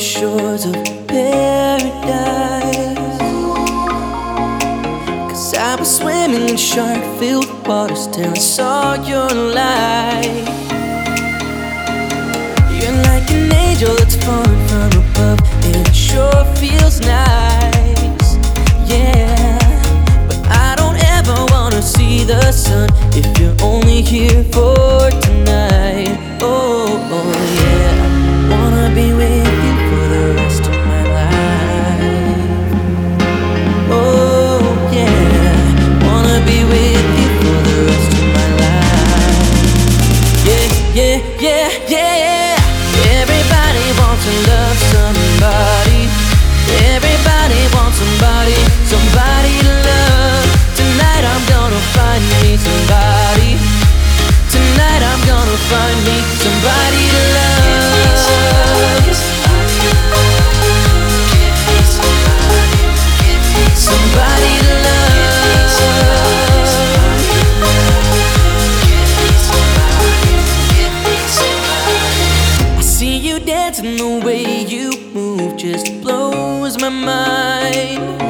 shores of paradise. Cause I was swimming in shark filled waters till I saw your light. You're like an angel that's falling from above, it sure feels nice. Yeah, but I don't ever wanna see the sun if you're only here for Yeah, yeah, yeah. Everybody wants to love somebody. You dancing the way you move just blows my mind.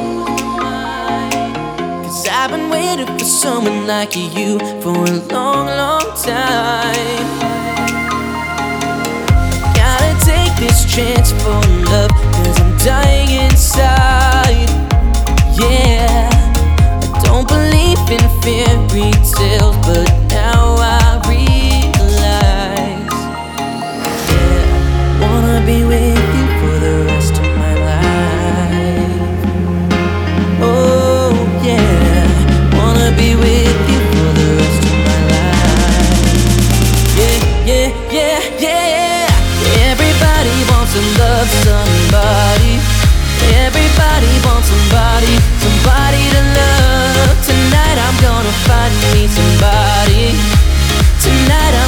Cause I've been waiting for someone like you for a long, long time. Gotta take this chance for love somebody. Everybody wants somebody, somebody to love. Tonight I'm gonna find me somebody. Tonight. I'm